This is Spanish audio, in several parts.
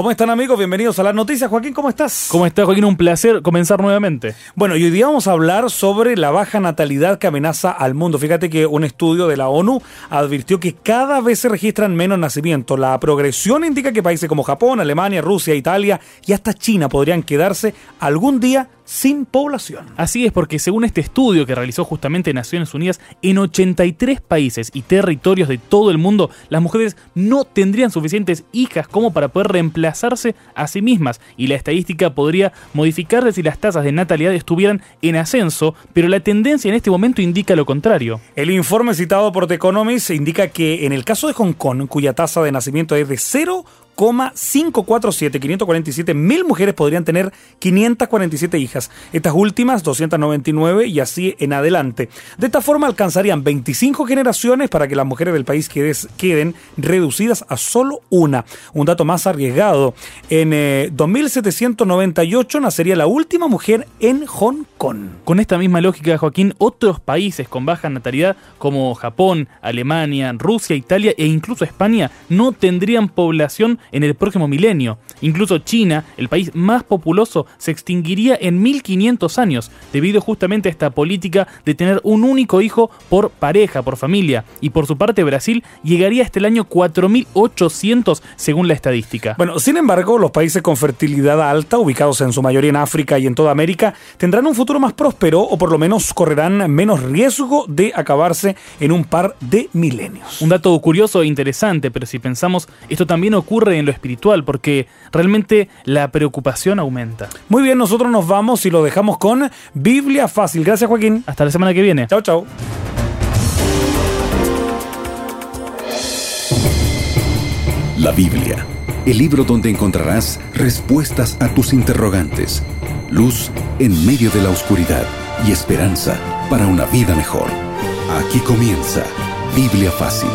¿Cómo están amigos? Bienvenidos a las noticias. Joaquín, ¿cómo estás? ¿Cómo estás, Joaquín? Un placer comenzar nuevamente. Bueno, y hoy día vamos a hablar sobre la baja natalidad que amenaza al mundo. Fíjate que un estudio de la ONU advirtió que cada vez se registran menos nacimientos. La progresión indica que países como Japón, Alemania, Rusia, Italia y hasta China podrían quedarse algún día sin población. Así es porque según este estudio que realizó justamente Naciones Unidas, en 83 países y territorios de todo el mundo, las mujeres no tendrían suficientes hijas como para poder reemplazarse a sí mismas y la estadística podría modificarse si las tasas de natalidad estuvieran en ascenso, pero la tendencia en este momento indica lo contrario. El informe citado por The Economist indica que en el caso de Hong Kong, cuya tasa de nacimiento es de 0, 547, 547 mil mujeres podrían tener 547 hijas, estas últimas 299 y así en adelante. De esta forma alcanzarían 25 generaciones para que las mujeres del país queden reducidas a solo una. Un dato más arriesgado, en 2798 eh, nacería la última mujer en Hong Kong. Con esta misma lógica, Joaquín, otros países con baja natalidad como Japón, Alemania, Rusia, Italia e incluso España no tendrían población en el próximo milenio. Incluso China, el país más populoso, se extinguiría en 1500 años, debido justamente a esta política de tener un único hijo por pareja, por familia. Y por su parte Brasil llegaría hasta el año 4800 según la estadística. Bueno, sin embargo, los países con fertilidad alta, ubicados en su mayoría en África y en toda América, tendrán un futuro más próspero o por lo menos correrán menos riesgo de acabarse en un par de milenios. Un dato curioso e interesante, pero si pensamos, esto también ocurre en lo espiritual, porque realmente la preocupación aumenta. Muy bien, nosotros nos vamos y lo dejamos con Biblia Fácil. Gracias, Joaquín. Hasta la semana que viene. Chao, chao. La Biblia, el libro donde encontrarás respuestas a tus interrogantes, luz en medio de la oscuridad y esperanza para una vida mejor. Aquí comienza Biblia Fácil.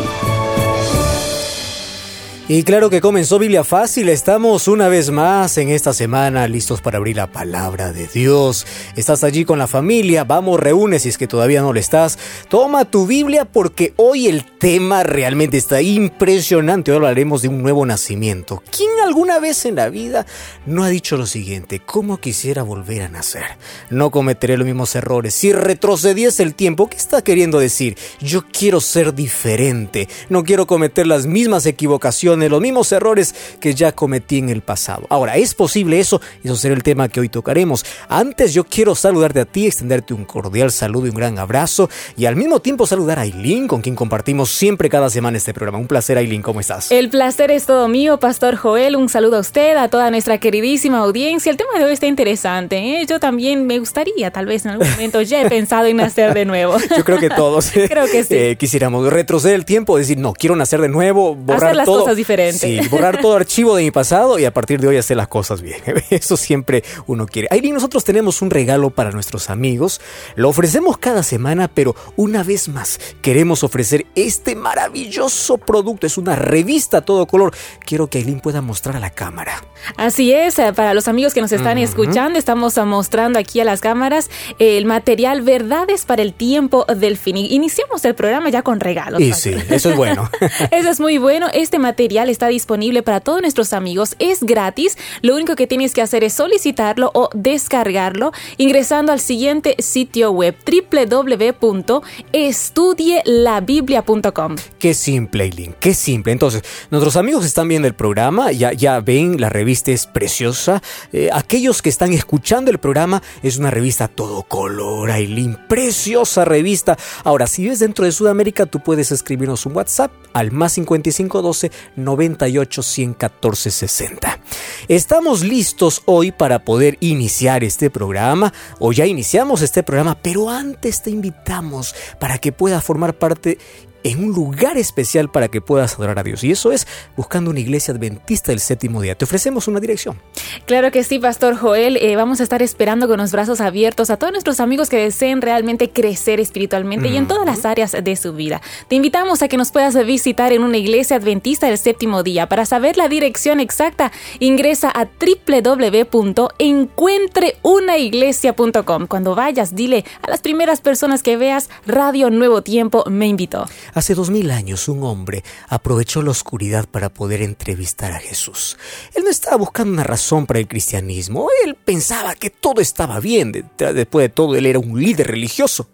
Y claro que comenzó Biblia Fácil, estamos una vez más en esta semana listos para abrir la palabra de Dios. Estás allí con la familia, vamos, reúne si es que todavía no lo estás. Toma tu Biblia porque hoy el tema realmente está impresionante. Hoy hablaremos de un nuevo nacimiento. ¿Quién alguna vez en la vida no ha dicho lo siguiente? ¿Cómo quisiera volver a nacer? No cometeré los mismos errores. Si retrocediese el tiempo, ¿qué está queriendo decir? Yo quiero ser diferente. No quiero cometer las mismas equivocaciones los mismos errores que ya cometí en el pasado. Ahora, ¿es posible eso? Eso será el tema que hoy tocaremos. Antes yo quiero saludarte a ti, extenderte un cordial saludo y un gran abrazo y al mismo tiempo saludar a Aileen, con quien compartimos siempre cada semana este programa. Un placer, Aileen, ¿cómo estás? El placer es todo mío, Pastor Joel. Un saludo a usted, a toda nuestra queridísima audiencia. El tema de hoy está interesante. ¿eh? Yo también me gustaría, tal vez en algún momento, ya he pensado en nacer de nuevo. Yo creo que todos creo que sí. Eh, quisiéramos retroceder el tiempo, decir, no, quiero nacer de nuevo, borrar Hacer las todo. cosas Sí, borrar todo archivo de mi pasado y a partir de hoy hacer las cosas bien. Eso siempre uno quiere. Ahí nosotros tenemos un regalo para nuestros amigos. Lo ofrecemos cada semana, pero una vez más queremos ofrecer este maravilloso producto. Es una revista a todo color. Quiero que Aileen pueda mostrar a la cámara. Así es, eh, para los amigos que nos están escuchando, estamos mostrando aquí a las cámaras el material Verdades para el tiempo del fin. Iniciamos el programa ya con regalos. Y sí, eso es bueno. eso es muy bueno. Este material está disponible para todos nuestros amigos, es gratis. Lo único que tienes que hacer es solicitarlo o descargarlo ingresando al siguiente sitio web www.estudielabiblia.com. Qué simple, Eileen, qué simple. Entonces, nuestros amigos están viendo el programa, ya, ya ven, la revista es preciosa. Eh, aquellos que están escuchando el programa, es una revista todo color, Aileen, preciosa revista. Ahora, si ves dentro de Sudamérica, tú puedes escribirnos un WhatsApp al más 5512 98 114 60. Estamos listos hoy para poder iniciar este programa, o ya iniciamos este programa, pero antes te invitamos para que puedas formar parte en un lugar especial para que puedas adorar a Dios. Y eso es buscando una iglesia adventista del séptimo día. Te ofrecemos una dirección. Claro que sí, Pastor Joel. Eh, vamos a estar esperando con los brazos abiertos a todos nuestros amigos que deseen realmente crecer espiritualmente y en todas las áreas de su vida. Te invitamos a que nos puedas visitar en una iglesia adventista del séptimo día. Para saber la dirección exacta, ingresa a www.encuentreunaiglesia.com. Cuando vayas, dile a las primeras personas que veas Radio Nuevo Tiempo me invitó. Hace dos mil años un hombre aprovechó la oscuridad para poder entrevistar a Jesús. Él no estaba buscando una razón para el cristianismo, él pensaba que todo estaba bien, después de todo él era un líder religioso.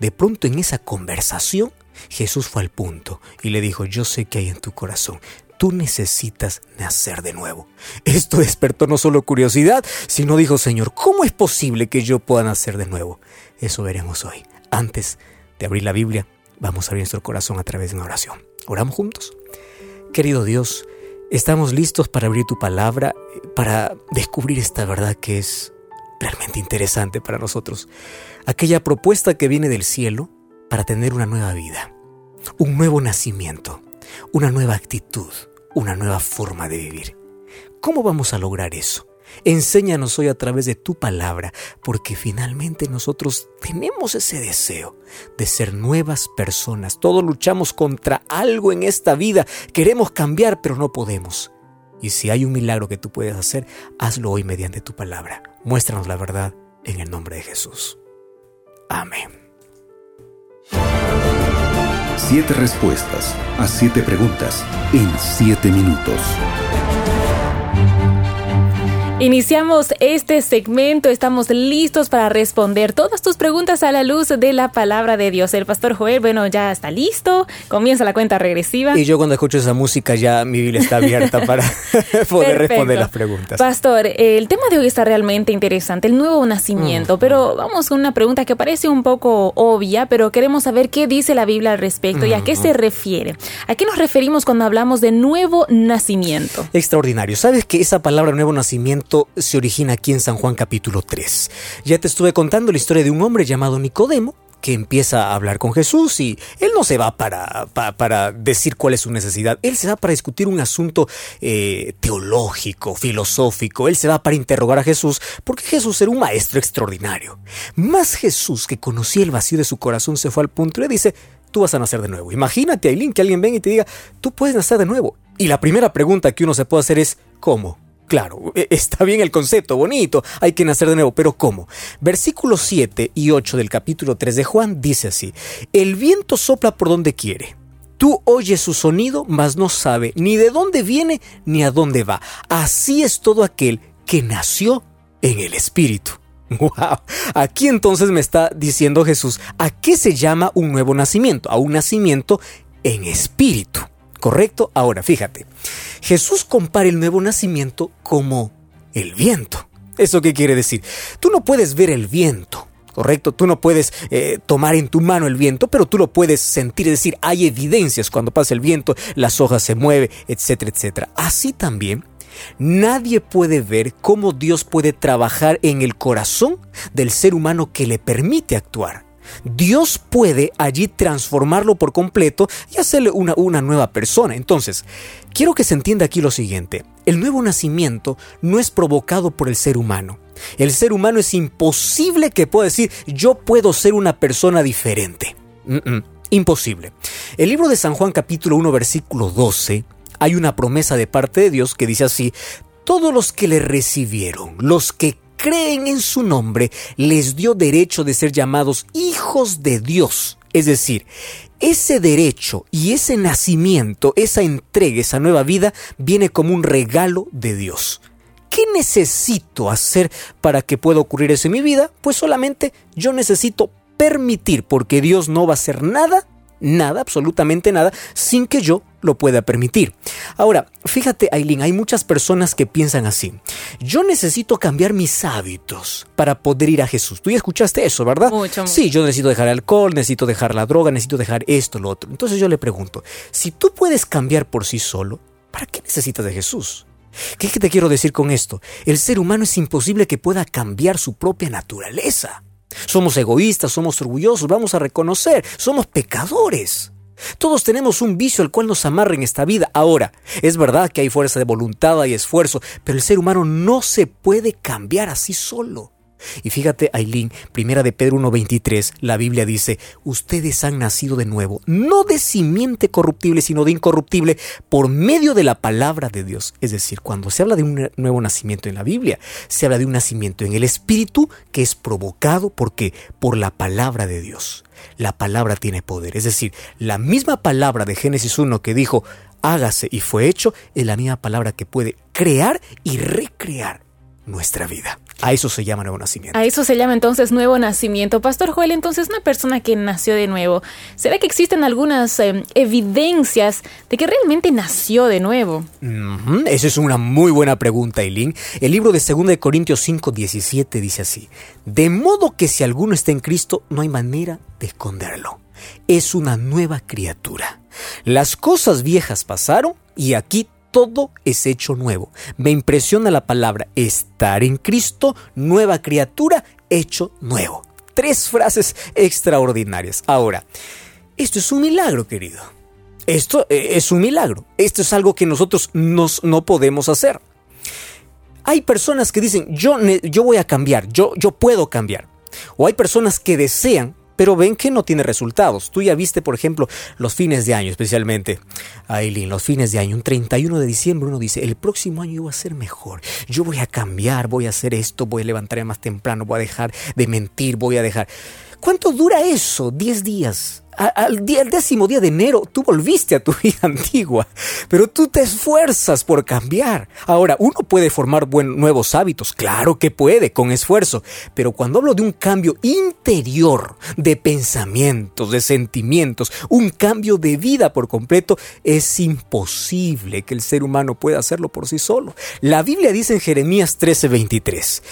De pronto en esa conversación Jesús fue al punto y le dijo, yo sé que hay en tu corazón, tú necesitas nacer de nuevo. Esto despertó no solo curiosidad, sino dijo, Señor, ¿cómo es posible que yo pueda nacer de nuevo? Eso veremos hoy. Antes de abrir la Biblia, vamos a abrir nuestro corazón a través de una oración. ¿Oramos juntos? Querido Dios, estamos listos para abrir tu palabra, para descubrir esta verdad que es realmente interesante para nosotros. Aquella propuesta que viene del cielo para tener una nueva vida, un nuevo nacimiento, una nueva actitud, una nueva forma de vivir. ¿Cómo vamos a lograr eso? Enséñanos hoy a través de tu palabra, porque finalmente nosotros tenemos ese deseo de ser nuevas personas. Todos luchamos contra algo en esta vida, queremos cambiar, pero no podemos. Y si hay un milagro que tú puedes hacer, hazlo hoy mediante tu palabra. Muéstranos la verdad en el nombre de Jesús. Amén. Siete respuestas a siete preguntas en siete minutos. Iniciamos este segmento, estamos listos para responder todas tus preguntas a la luz de la palabra de Dios. El pastor Joel, bueno, ya está listo, comienza la cuenta regresiva. Y yo cuando escucho esa música ya mi Biblia está abierta para poder responder las preguntas. Pastor, el tema de hoy está realmente interesante, el nuevo nacimiento, mm. pero vamos con una pregunta que parece un poco obvia, pero queremos saber qué dice la Biblia al respecto y a qué se refiere. ¿A qué nos referimos cuando hablamos de nuevo nacimiento? Extraordinario. ¿Sabes que esa palabra nuevo nacimiento se origina aquí en San Juan capítulo 3. Ya te estuve contando la historia de un hombre llamado Nicodemo, que empieza a hablar con Jesús y él no se va para, para, decir cuál es su necesidad, él se va para discutir un asunto eh, teológico, filosófico, él se va para interrogar a Jesús porque Jesús era un maestro extraordinario. Más Jesús que conocía el vacío de su corazón se fue al punto y le dice, tú vas a nacer de nuevo. Imagínate, Aileen, que alguien venga y te diga, tú puedes nacer de nuevo. Y la primera pregunta que uno se puede hacer es, ¿cómo? Claro, e, está bien el concepto, bonito, hay que nacer de nuevo, pero ¿cómo? Versículos 7 y 8 del capítulo 3 de Juan dice así, el viento sopla por donde quiere. Tú oyes su sonido, mas no sabe ni de dónde viene ni a dónde va. Así es todo aquel que nació en el Espíritu. Wow. Aquí entonces me está diciendo Jesús, ¿a qué se llama un nuevo nacimiento? A un nacimiento en espíritu. ¿Correcto? Ahora, fíjate. Jesús compara el nuevo nacimiento como el viento. ¿Eso qué quiere decir? Tú no puedes ver el viento, ¿correcto? Tú no puedes eh, tomar en tu mano el viento, pero tú lo puedes sentir, es decir, hay evidencias cuando pasa el viento, las hojas se mueven, etcétera, etcétera. Así también, nadie puede ver cómo Dios puede trabajar en el corazón del ser humano que le permite actuar. Dios puede allí transformarlo por completo y hacerle una, una nueva persona. Entonces, quiero que se entienda aquí lo siguiente. El nuevo nacimiento no es provocado por el ser humano. El ser humano es imposible que pueda decir yo puedo ser una persona diferente. imposible. El libro de San Juan capítulo 1 versículo 12 hay una promesa de parte de Dios que dice así, todos los que le recibieron, los que creen en su nombre, les dio derecho de ser llamados hijos de Dios. Es decir, ese derecho y ese nacimiento, esa entrega, esa nueva vida, viene como un regalo de Dios. ¿Qué necesito hacer para que pueda ocurrir eso en mi vida? Pues solamente yo necesito permitir, porque Dios no va a hacer nada nada, absolutamente nada, sin que yo lo pueda permitir. Ahora, fíjate, Aileen, hay muchas personas que piensan así. Yo necesito cambiar mis hábitos para poder ir a Jesús. Tú ya escuchaste eso, ¿verdad? Mucho, Sí, yo necesito dejar el alcohol, necesito dejar la droga, necesito dejar esto, lo otro. Entonces yo le pregunto, si tú puedes cambiar por sí solo, ¿para qué necesitas de Jesús? ¿Qué te quiero decir con esto? El ser humano es imposible que pueda cambiar su propia naturaleza. Somos egoístas, somos orgullosos, vamos a reconocer, somos pecadores. Todos tenemos un vicio al cual nos amarra en esta vida. Ahora, es verdad que hay fuerza de voluntad y esfuerzo, pero el ser humano no se puede cambiar así solo. Y fíjate, Aileen, primera de Pedro 1.23, la Biblia dice, ustedes han nacido de nuevo, no de simiente corruptible, sino de incorruptible, por medio de la palabra de Dios. Es decir, cuando se habla de un nuevo nacimiento en la Biblia, se habla de un nacimiento en el Espíritu que es provocado porque por la palabra de Dios. La palabra tiene poder. Es decir, la misma palabra de Génesis 1 que dijo, hágase y fue hecho, es la misma palabra que puede crear y recrear nuestra vida. A eso se llama nuevo nacimiento. A eso se llama entonces nuevo nacimiento. Pastor Joel, entonces una persona que nació de nuevo, ¿será que existen algunas eh, evidencias de que realmente nació de nuevo? Esa es una muy buena pregunta, Eileen. El libro de 2 Corintios 5, 17 dice así, de modo que si alguno está en Cristo, no hay manera de esconderlo. Es una nueva criatura. Las cosas viejas pasaron y aquí todo es hecho nuevo. Me impresiona la palabra estar en Cristo, nueva criatura, hecho nuevo. Tres frases extraordinarias. Ahora, esto es un milagro, querido. Esto eh, es un milagro. Esto es algo que nosotros nos, no podemos hacer. Hay personas que dicen, yo, yo voy a cambiar, yo, yo puedo cambiar. O hay personas que desean pero ven que no tiene resultados. Tú ya viste, por ejemplo, los fines de año, especialmente, Aileen, los fines de año, un 31 de diciembre uno dice, el próximo año yo voy a ser mejor, yo voy a cambiar, voy a hacer esto, voy a levantarme más temprano, voy a dejar de mentir, voy a dejar... ¿Cuánto dura eso? ¿10 días? Al, día, décimo día de enero tú volviste a tu vida antigua, pero tú te esfuerzas por cambiar. Ahora, uno puede formar buen, nuevos hábitos, claro que puede, con esfuerzo, pero cuando hablo de un cambio interior, de pensamientos, de sentimientos, un cambio de vida por completo, es imposible que el ser humano pueda hacerlo por sí solo. La Biblia dice en Jeremías 13:23,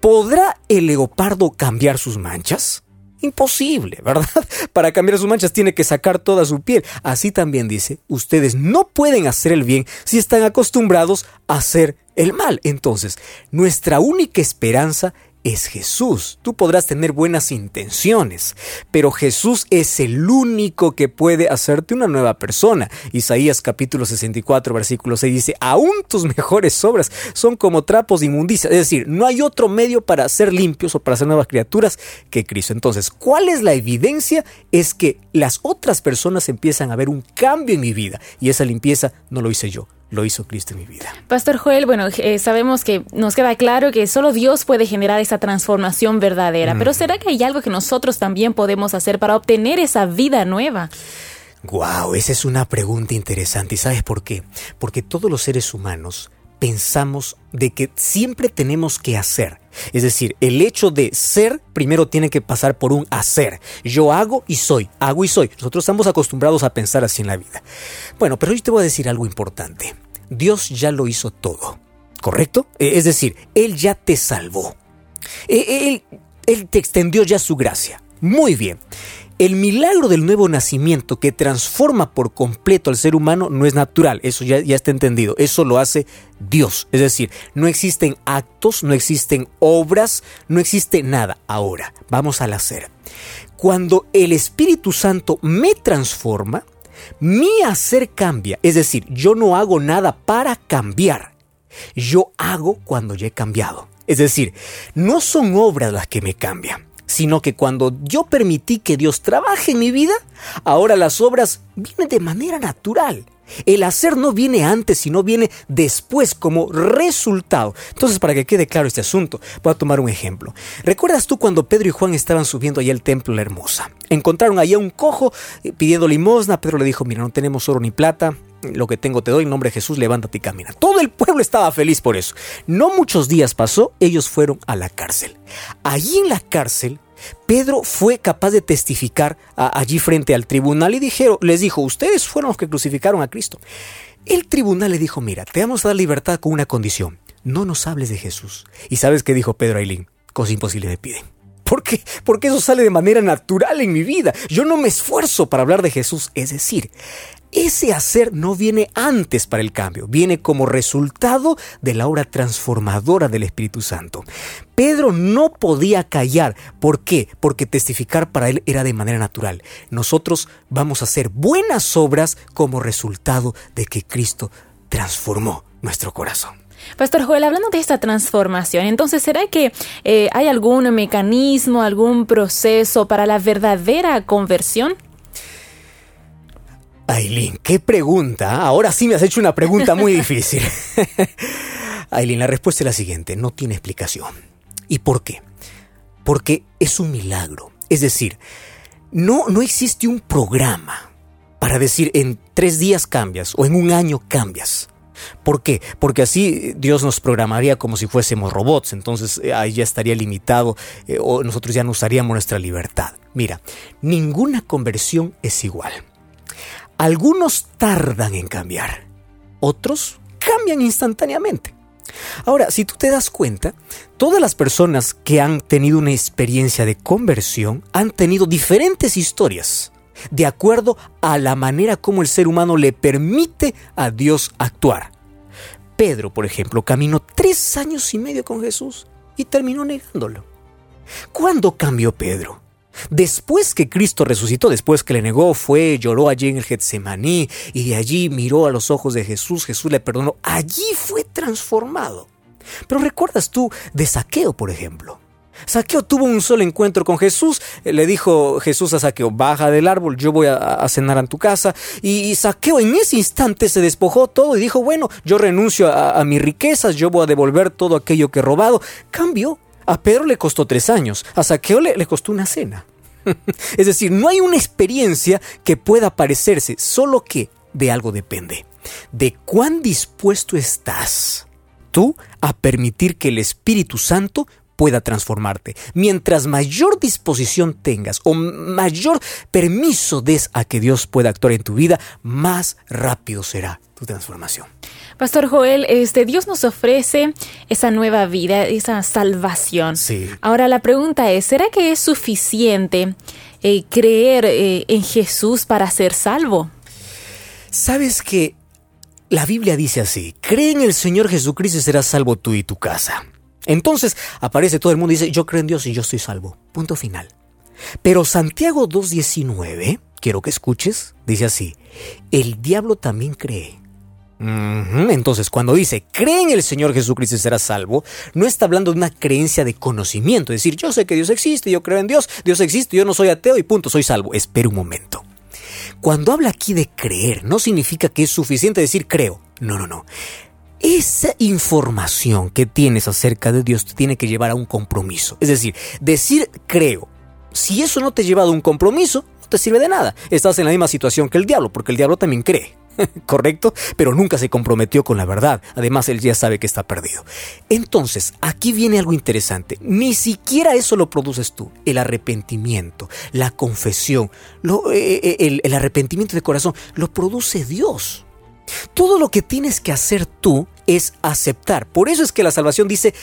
¿podrá el leopardo cambiar sus manchas? Imposible, ¿verdad? Para cambiar sus manchas tiene que sacar toda su piel. Así también dice, ustedes no pueden hacer el bien si están acostumbrados a hacer el mal. Entonces, nuestra única esperanza es Jesús. Tú podrás tener buenas intenciones, pero Jesús es el único que puede hacerte una nueva persona. Isaías capítulo 64 versículo 6 dice, aún tus mejores obras son como trapos de inmundicia. Es decir, no hay otro medio para ser limpios o para ser nuevas criaturas que Cristo. Entonces, ¿cuál es la evidencia? Es que las otras personas empiezan a ver un cambio en mi vida y esa limpieza no lo hice yo, lo hizo Cristo en mi vida. Pastor Joel, bueno, eh, sabemos que nos queda claro que solo Dios puede generar esa transformación verdadera, pero ¿será que hay algo que nosotros también podemos hacer para obtener esa vida nueva? Wow, esa es una pregunta interesante. ¿Y sabes por qué? Porque todos los seres humanos pensamos de que siempre tenemos que hacer. Es decir, el hecho de ser primero tiene que pasar por un hacer. Yo hago y soy, hago y soy. Nosotros estamos acostumbrados a pensar así en la vida. Bueno, pero yo te voy a decir algo importante. Dios ya lo hizo todo, ¿correcto? E, es decir, Él ya te salvó. E, él, él te extendió ya su gracia. Muy bien. El milagro del nuevo nacimiento que transforma por completo al ser humano no es natural, eso ya, está entendido, eso lo hace Dios. Es decir, no existen actos, no existen obras, no existe nada. Ahora, vamos al hacer. Cuando el Espíritu Santo me transforma, mi hacer cambia, es decir, yo no hago nada para cambiar, yo hago cuando ya he cambiado. Es decir, no son obras las que me cambian, sino que cuando yo permití que Dios trabaje en mi vida, ahora las obras vienen de manera natural. El hacer no viene antes, sino viene después como resultado. Entonces, para que quede claro este asunto, voy a tomar un ejemplo. ¿Recuerdas tú cuando Pedro y Juan estaban subiendo allá al templo La Hermosa? Encontraron allá un cojo eh, pidiendo limosna. Pedro le dijo, mira, no tenemos oro ni plata, lo que tengo te doy, en nombre de Jesús, levántate y camina. Todo el pueblo estaba feliz por eso. No muchos días pasó, ellos fueron a la cárcel. Allí en la cárcel, Pedro fue capaz de testificar allí frente al tribunal y dijeron, les dijo, ustedes fueron los que crucificaron a Cristo. El tribunal le dijo, mira, te vamos a dar libertad con una condición, no nos hables de Jesús. ¿Y sabes qué dijo Pedro Ailín? Cosa imposible me piden. ¿Por qué? Porque eso sale de manera natural en mi vida. Yo no me esfuerzo para hablar de Jesús. Es decir, ese hacer no viene antes para el cambio, viene como resultado de la obra transformadora del Espíritu Santo. Pedro no podía callar. ¿Por qué? Porque testificar para él era de manera natural. Nosotros vamos a hacer buenas obras como resultado de que Cristo transformó nuestro corazón. Pastor Joel, hablando de esta transformación, entonces, ¿será que eh, hay algún mecanismo, algún proceso para la verdadera conversión? Aileen, qué pregunta. Ahora sí me has hecho una pregunta muy difícil. Aileen, la respuesta es la siguiente, no tiene explicación. ¿Y por qué? Porque es un milagro. Es decir, no, no existe un programa para decir en tres días cambias o en un año cambias. ¿Por qué? Porque así Dios nos programaría como si fuésemos robots, entonces eh, ahí ya estaría limitado eh, o nosotros ya no usaríamos nuestra libertad. Mira, ninguna conversión es igual. Algunos tardan en cambiar, otros cambian instantáneamente. Ahora, si tú te das cuenta, todas las personas que han tenido una experiencia de conversión han tenido diferentes historias, de acuerdo a la manera como el ser humano le permite a Dios actuar. Pedro, por ejemplo, caminó tres años y medio con Jesús y terminó negándolo. ¿Cuándo cambió Pedro? Después que Cristo resucitó, después que le negó, fue, lloró allí en el Getsemaní y de allí miró a los ojos de Jesús, Jesús le perdonó, allí fue transformado. Pero recuerdas tú de Saqueo, por ejemplo. Saqueo tuvo un solo encuentro con Jesús, le dijo Jesús a Saqueo, baja del árbol, yo voy a, cenar en tu casa. Y, Saqueo en ese instante se despojó todo y dijo, bueno, yo renuncio a, a mis riquezas, yo voy a devolver todo aquello que he robado. Cambió a Pedro le costó tres años, a Saqueo le, le costó una cena. es decir, no hay una experiencia que pueda parecerse, solo que de algo depende. De cuán dispuesto estás tú a permitir que el Espíritu Santo pueda transformarte. Mientras mayor disposición tengas o mayor permiso des a que Dios pueda actuar en tu vida, más rápido será tu transformación. Pastor Joel, este Dios nos ofrece esa nueva vida, esa salvación. Sí. Ahora la pregunta es, ¿será que es suficiente eh, creer eh, en Jesús para ser salvo? Sabes que la Biblia dice así, cree en el Señor Jesucristo y serás salvo tú y tu casa. Entonces aparece todo el mundo y dice, yo creo en Dios y yo estoy salvo. Punto final. Pero Santiago 2.19, quiero que escuches, dice así, el diablo también cree. Entonces, cuando dice, cree en el Señor Jesucristo y serás salvo, no está hablando de una creencia de conocimiento, es decir, yo sé que Dios existe, yo creo en Dios, Dios existe, yo no soy ateo y punto, soy salvo. Espera un momento. Cuando habla aquí de creer, no significa que es suficiente decir creo. No, no, no. Esa información que tienes acerca de Dios te tiene que llevar a un compromiso. Es decir, decir creo. Si eso no te lleva a un compromiso, no te sirve de nada. Estás en la misma situación que el diablo, porque el diablo también cree. ¿correcto? Pero nunca se comprometió con la verdad. Además, él ya sabe que está perdido. Entonces, aquí viene algo interesante. Ni siquiera eso lo produces tú. El arrepentimiento, la confesión, eh, eh, el arrepentimiento de corazón, lo produce Dios. Todo lo que tienes que hacer tú es aceptar. Por eso es que la salvación dice,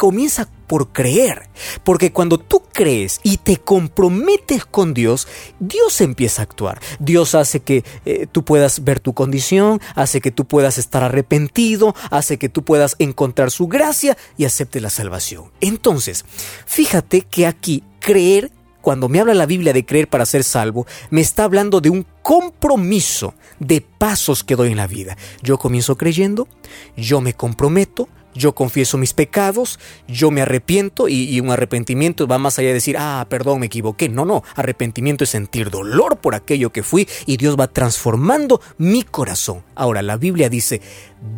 comienza por creer. Porque cuando tú crees y te comprometes con Dios, Dios empieza a actuar. Dios hace que eh, tú puedas ver tu condición, hace que tú puedas estar arrepentido, hace que tú puedas encontrar su gracia y acepte la salvación. Entonces, fíjate que aquí creer cuando me habla la Biblia de creer para ser salvo, me está hablando de un compromiso de pasos que doy en la vida. Yo comienzo creyendo, yo me comprometo, yo confieso mis pecados, yo me arrepiento y, un arrepentimiento va más allá de decir, ah, perdón, me equivoqué. No, no, arrepentimiento es sentir dolor por aquello que fui y Dios va transformando mi corazón. Ahora, la Biblia dice,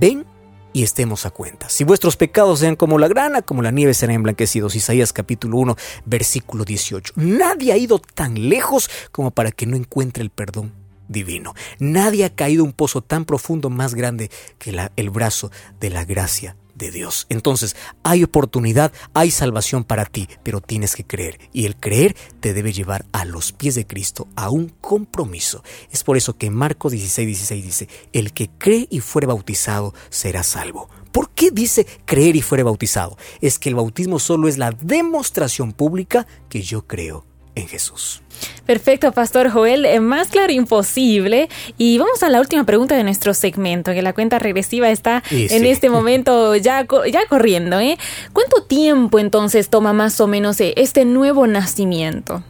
ven y estemos a cuenta. Si vuestros pecados sean como la grana, como la nieve serán emblanquecidos. Isaías capítulo 1, versículo 18. Nadie ha ido tan lejos como para que no encuentre el perdón divino. Nadie ha caído un pozo tan profundo más grande que el brazo de la gracia de Dios. Entonces, hay oportunidad, hay salvación para ti, pero tienes que creer. Y el creer te debe llevar a los pies de Cristo, a un compromiso. Es por eso que Marcos 16, 16 dice, el que cree y fuere bautizado será salvo. ¿Por qué dice creer y fuere bautizado? Es que el bautismo solo es la demostración pública que yo creo en Jesús. Perfecto, Pastor Joel. Eh, más claro imposible. Y vamos a la última pregunta de nuestro segmento, que la cuenta regresiva está en este momento ya, ya corriendo. ¿eh? ¿Cuánto tiempo entonces toma más o menos eh, este nuevo nacimiento?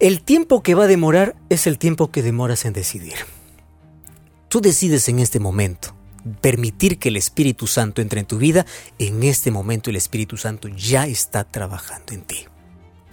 El tiempo que va a demorar es el tiempo que demoras en decidir. Tú decides en este momento permitir que el Espíritu Santo entre en tu vida, en este momento el Espíritu Santo ya está trabajando en ti.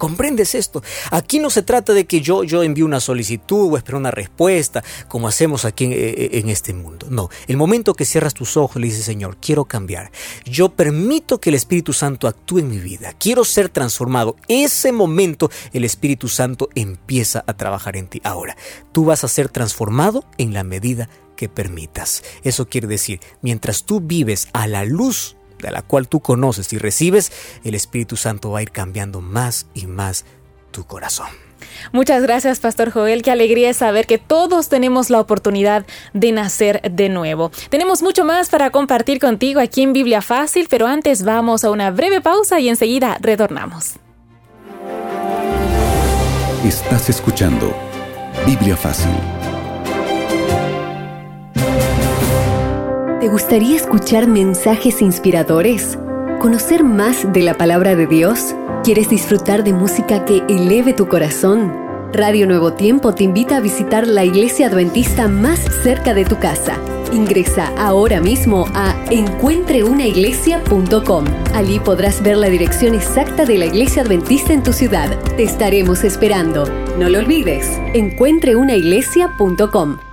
¿Comprendes esto? Aquí no se trata de que yo, yo envíe una solicitud o espero una respuesta, como hacemos aquí en, en, este mundo. No, el momento que cierras tus ojos le dices, Señor, quiero cambiar. Yo permito que el Espíritu Santo actúe en mi vida. Quiero ser transformado. Ese momento el Espíritu Santo empieza a trabajar en ti. Ahora, tú vas a ser transformado en la medida que permitas. Eso quiere decir, mientras tú vives a la luz de la cual tú conoces y recibes, el Espíritu Santo va a ir cambiando más y más tu corazón. Muchas gracias, Pastor Joel. Qué alegría saber que todos tenemos la oportunidad de nacer de nuevo. Tenemos mucho más para compartir contigo aquí en Biblia Fácil, pero antes vamos a una breve pausa y enseguida retornamos. Estás escuchando Biblia Fácil ¿Te gustaría escuchar mensajes inspiradores? ¿Conocer más de la palabra de Dios? ¿Quieres disfrutar de música que eleve tu corazón? Radio Nuevo Tiempo te invita a visitar la iglesia adventista más cerca de tu casa. Ingresa ahora mismo a encuentreunaiglesia.com. Allí podrás ver la dirección exacta de la iglesia adventista en tu ciudad. Te estaremos esperando. No lo olvides, encuentreunaiglesia.com.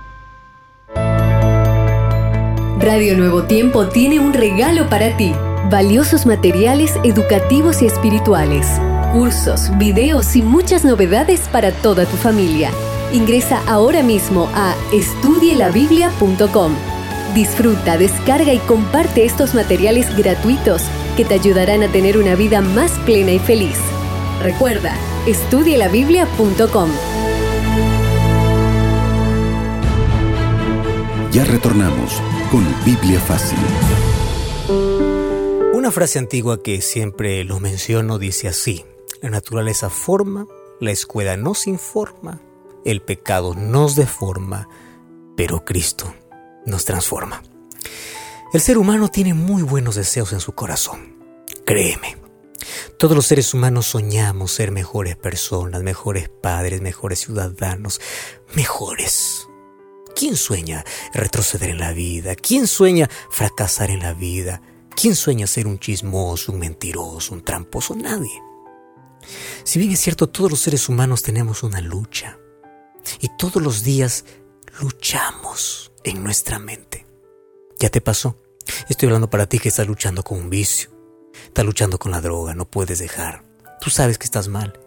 Radio Nuevo Tiempo tiene un regalo para ti. Valiosos materiales educativos y espirituales, cursos, videos y muchas novedades para toda tu familia. Ingresa ahora mismo a estudielabiblia.com. Disfruta, descarga y comparte estos materiales gratuitos que te ayudarán a tener una vida más plena y feliz. Recuerda, estudielabiblia.com. Ya retornamos con Biblia Fácil. Una frase antigua que siempre lo menciono dice así, la naturaleza forma, la escuela nos informa, el pecado nos deforma, pero Cristo nos transforma. El ser humano tiene muy buenos deseos en su corazón, créeme. Todos los seres humanos soñamos ser mejores personas, mejores padres, mejores ciudadanos, mejores. ¿Quién sueña retroceder en la vida? ¿Quién sueña fracasar en la vida? ¿Quién sueña ser un chismoso, un mentiroso, un tramposo? Nadie. Si bien es cierto, todos los seres humanos tenemos una lucha y todos los días luchamos en nuestra mente. ¿Ya te pasó? Estoy hablando para ti que estás luchando con un vicio, estás luchando con la droga, no puedes dejar. Tú sabes que estás mal.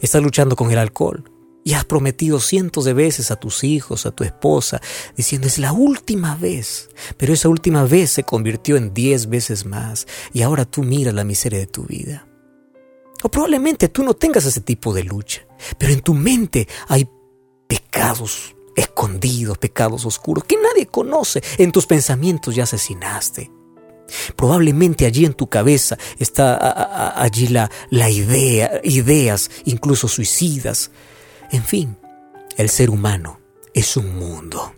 Estás luchando con el alcohol, y has prometido cientos de veces a tus hijos, a tu esposa, diciendo es la última vez. Pero esa última vez se convirtió en diez veces más y ahora tú miras la miseria de tu vida. O probablemente tú no tengas ese tipo de lucha, pero en tu mente hay pecados escondidos, pecados oscuros que nadie conoce. En tus pensamientos ya asesinaste. Probablemente allí en tu cabeza está allí la, la idea, ideas incluso suicidas en fin, el ser humano es un mundo,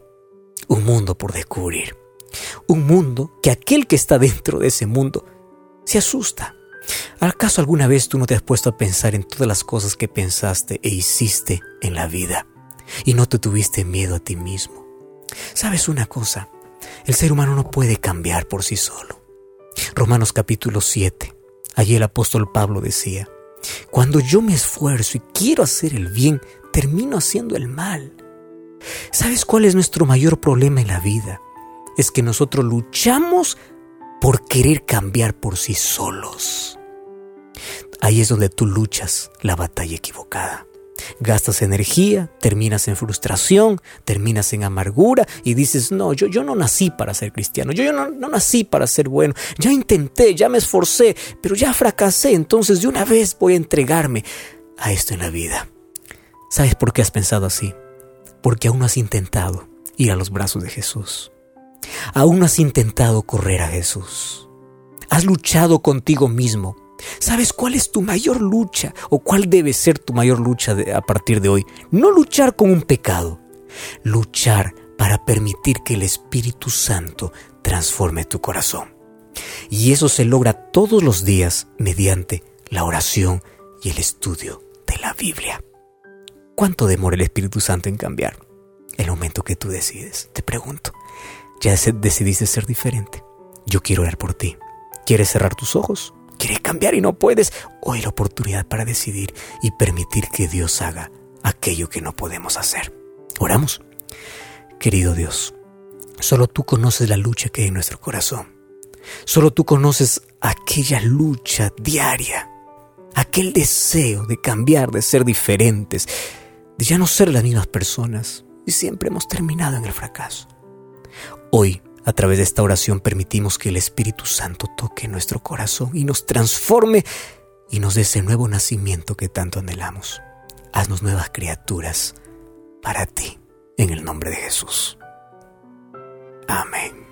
un mundo por descubrir, un mundo que aquel que está dentro de ese mundo se asusta. ¿Acaso alguna vez tú no te has puesto a pensar en todas las cosas que pensaste e hiciste en la vida y no te tuviste miedo a ti mismo? ¿Sabes una cosa? El ser humano no puede cambiar por sí solo. Romanos capítulo 7. Allí el apóstol Pablo decía, cuando yo me esfuerzo y quiero hacer el bien, termino haciendo el mal. ¿Sabes cuál es nuestro mayor problema en la vida? Es que nosotros luchamos por querer cambiar por sí solos. Ahí es donde tú luchas la batalla equivocada. Gastas energía, terminas en frustración, terminas en amargura y dices, no, yo, yo no nací para ser cristiano, yo, yo no, no nací para ser bueno, ya intenté, ya me esforcé, pero ya fracasé, entonces de una vez voy a entregarme a esto en la vida. ¿Sabes por qué has pensado así? Porque aún has intentado ir a los brazos de Jesús. Aún has intentado correr a Jesús. Has luchado contigo mismo. ¿Sabes cuál es tu mayor lucha o cuál debe ser tu mayor lucha a partir de hoy? No luchar con un pecado, luchar para permitir que el Espíritu Santo transforme tu corazón. Y eso se logra todos los días mediante la oración y el estudio de la Biblia. ¿Cuánto demora el Espíritu Santo en cambiar? El momento que tú decides, te pregunto. Ya decidiste ser diferente. Yo quiero orar por ti. ¿Quieres cerrar tus ojos? ¿Quieres cambiar y no puedes? Hoy la oportunidad para decidir y permitir que Dios haga aquello que no podemos hacer. Oramos. Querido Dios, solo tú conoces la lucha que hay en nuestro corazón. Solo tú conoces aquella lucha diaria, aquel deseo de cambiar, de ser diferentes, de ya no ser las mismas personas. Y siempre hemos terminado en el fracaso. Hoy, a través de esta oración, permitimos que el Espíritu Santo toque nuestro corazón y nos transforme y nos dé ese nuevo nacimiento que tanto anhelamos. Haznos nuevas criaturas para ti, en el nombre de Jesús. Amén.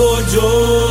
mí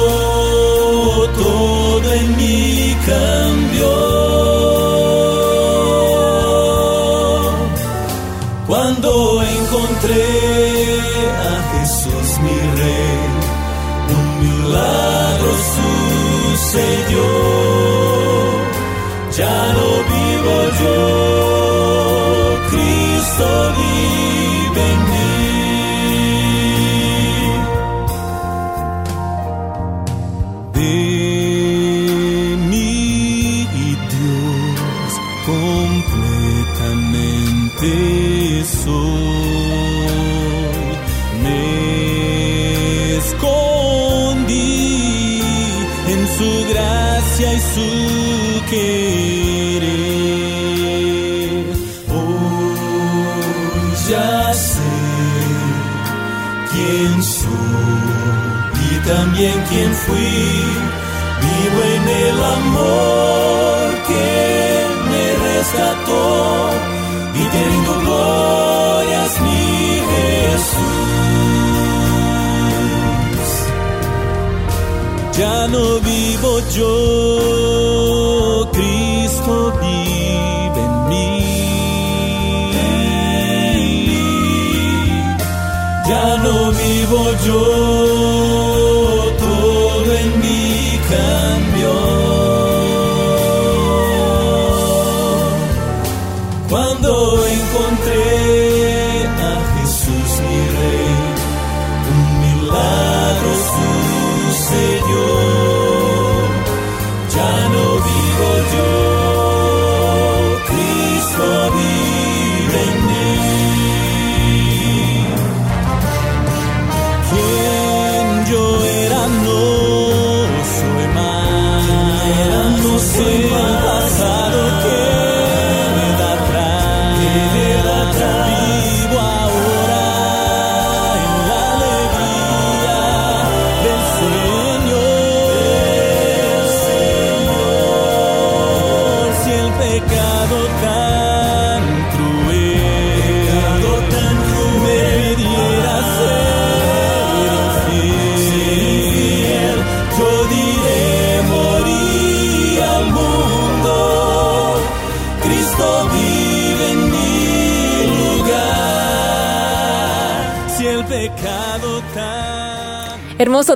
cambió.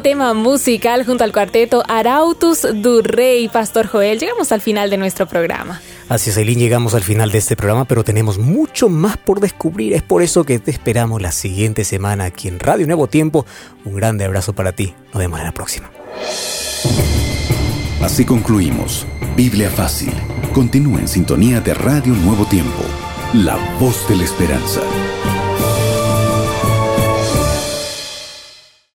Tema musical junto al cuarteto Arautus du Rey, Pastor Joel. Llegamos al final de nuestro programa. Así es, Eileen, llegamos al final de este programa, pero tenemos mucho más por descubrir. Es por eso que te esperamos la siguiente semana aquí en Radio Nuevo Tiempo. Un grande abrazo para ti. Nos vemos en la próxima. Así concluimos. Biblia Fácil. Continúa en sintonía de Radio Nuevo Tiempo. La voz de la esperanza.